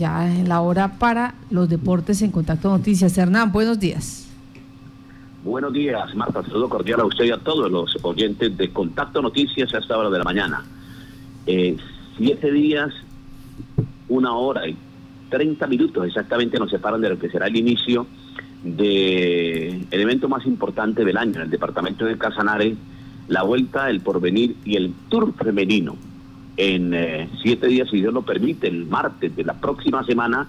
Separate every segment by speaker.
Speaker 1: ya en la hora para los deportes en Contacto Noticias. Hernán, buenos días.
Speaker 2: Buenos días, Marta. Saludo cordial a usted y a todos los oyentes de Contacto Noticias a esta hora de la mañana. Eh, siete días, una hora y treinta minutos exactamente nos separan de lo que será el inicio del evento más importante del año en el departamento de Casanare, la Vuelta, el Porvenir y el Tour Femenino. En eh, siete días, si Dios lo permite, el martes de la próxima semana,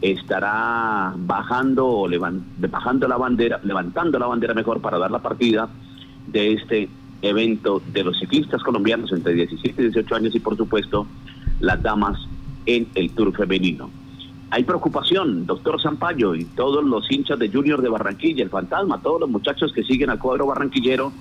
Speaker 2: estará bajando, bajando la bandera, levantando la bandera mejor para dar la partida de este evento de los ciclistas colombianos entre 17 y 18 años y por supuesto las damas en el Tour femenino. Hay preocupación, doctor Zampayo y todos los hinchas de Junior de Barranquilla, el fantasma, todos los muchachos que siguen al cuadro barranquillero,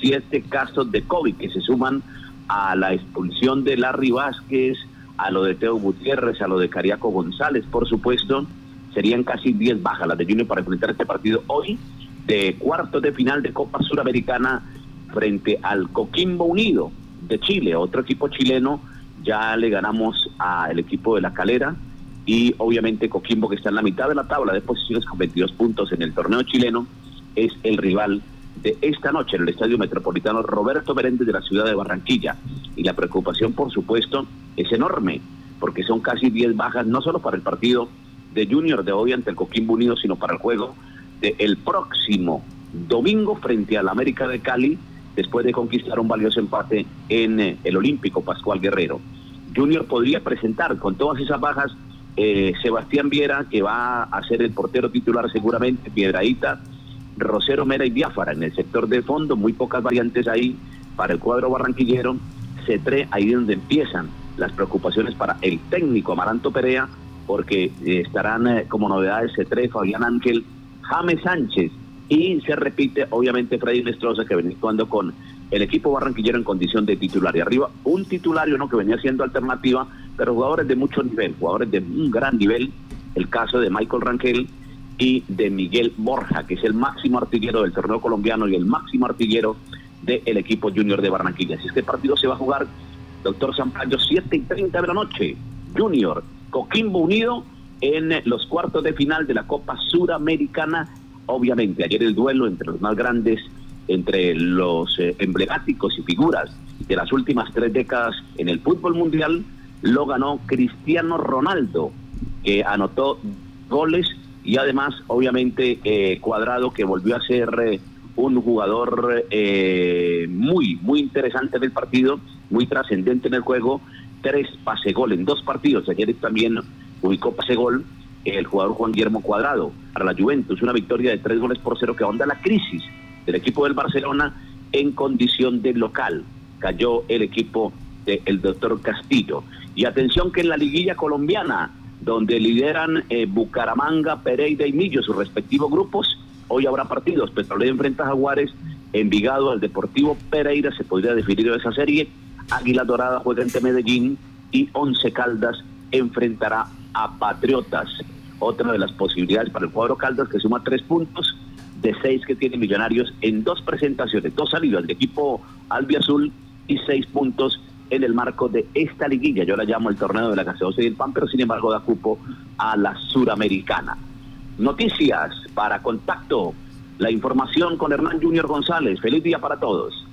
Speaker 2: si este caso de COVID que se suman a la expulsión de Larry Vázquez, a lo de Teo Gutiérrez, a lo de Cariaco González, por supuesto, serían casi 10 bajas las de Junior para enfrentar este partido hoy de cuartos de final de Copa Suramericana frente al Coquimbo Unido de Chile, otro equipo chileno. Ya le ganamos al equipo de La Calera y obviamente Coquimbo que está en la mitad de la tabla de posiciones con 22 puntos en el torneo chileno es el rival de esta noche en el Estadio Metropolitano Roberto Meréndez de la ciudad de Barranquilla. Y la preocupación, por supuesto, es enorme, porque son casi 10 bajas, no solo para el partido de Junior de hoy ante el Coquimbo Unido, sino para el juego del próximo domingo frente al América de Cali, después de conquistar un valioso empate en eh, el Olímpico Pascual Guerrero. Junior podría presentar con todas esas bajas eh, Sebastián Viera, que va a ser el portero titular seguramente, Piedraíta, Rosero Mera y Biafara en el sector de fondo, muy pocas variantes ahí para el cuadro barranquillero, C3, ahí donde empiezan las preocupaciones para el técnico Amaranto Perea, porque eh, estarán eh, como novedades C3, Fabián Ángel, James Sánchez, y se repite obviamente Freddy Nestroza que venía actuando con el equipo barranquillero en condición de titular. Y arriba un titulario ¿no? que venía siendo alternativa, pero jugadores de mucho nivel, jugadores de un gran nivel, el caso de Michael Rangel, y de Miguel Borja, que es el máximo artillero del torneo colombiano y el máximo artillero del equipo junior de Barranquilla. Este partido se va a jugar, doctor Sampaio, 7 y 30 de la noche, Junior, Coquimbo Unido en los cuartos de final de la Copa Suramericana. Obviamente, ayer el duelo entre los más grandes, entre los eh, emblemáticos y figuras de las últimas tres décadas en el fútbol mundial, lo ganó Cristiano Ronaldo, que anotó goles y además, obviamente, eh, Cuadrado, que volvió a ser eh, un jugador eh, muy, muy interesante en el partido, muy trascendente en el juego, tres pase gol en dos partidos. Ayer también ubicó pase gol el jugador Juan Guillermo Cuadrado para la Juventus, una victoria de tres goles por cero que ahonda la crisis del equipo del Barcelona en condición de local. Cayó el equipo del doctor Castillo. Y atención que en la liguilla colombiana, donde lideran eh, Bucaramanga, Pereira y Millo, sus respectivos grupos. Hoy habrá partidos, Petrolero enfrenta a Jaguares, Envigado al Deportivo Pereira, se podría definir esa serie, Águila Dorada juega ante Medellín y Once Caldas enfrentará a Patriotas. Otra de las posibilidades para el cuadro Caldas que suma tres puntos de seis que tiene Millonarios en dos presentaciones, dos salidas de equipo albiazul y seis puntos en el marco de esta liguilla. Yo la llamo el torneo de la gaseosa y el pan, pero sin embargo da cupo a la suramericana. Noticias para contacto. La información con Hernán Junior González. Feliz día para todos.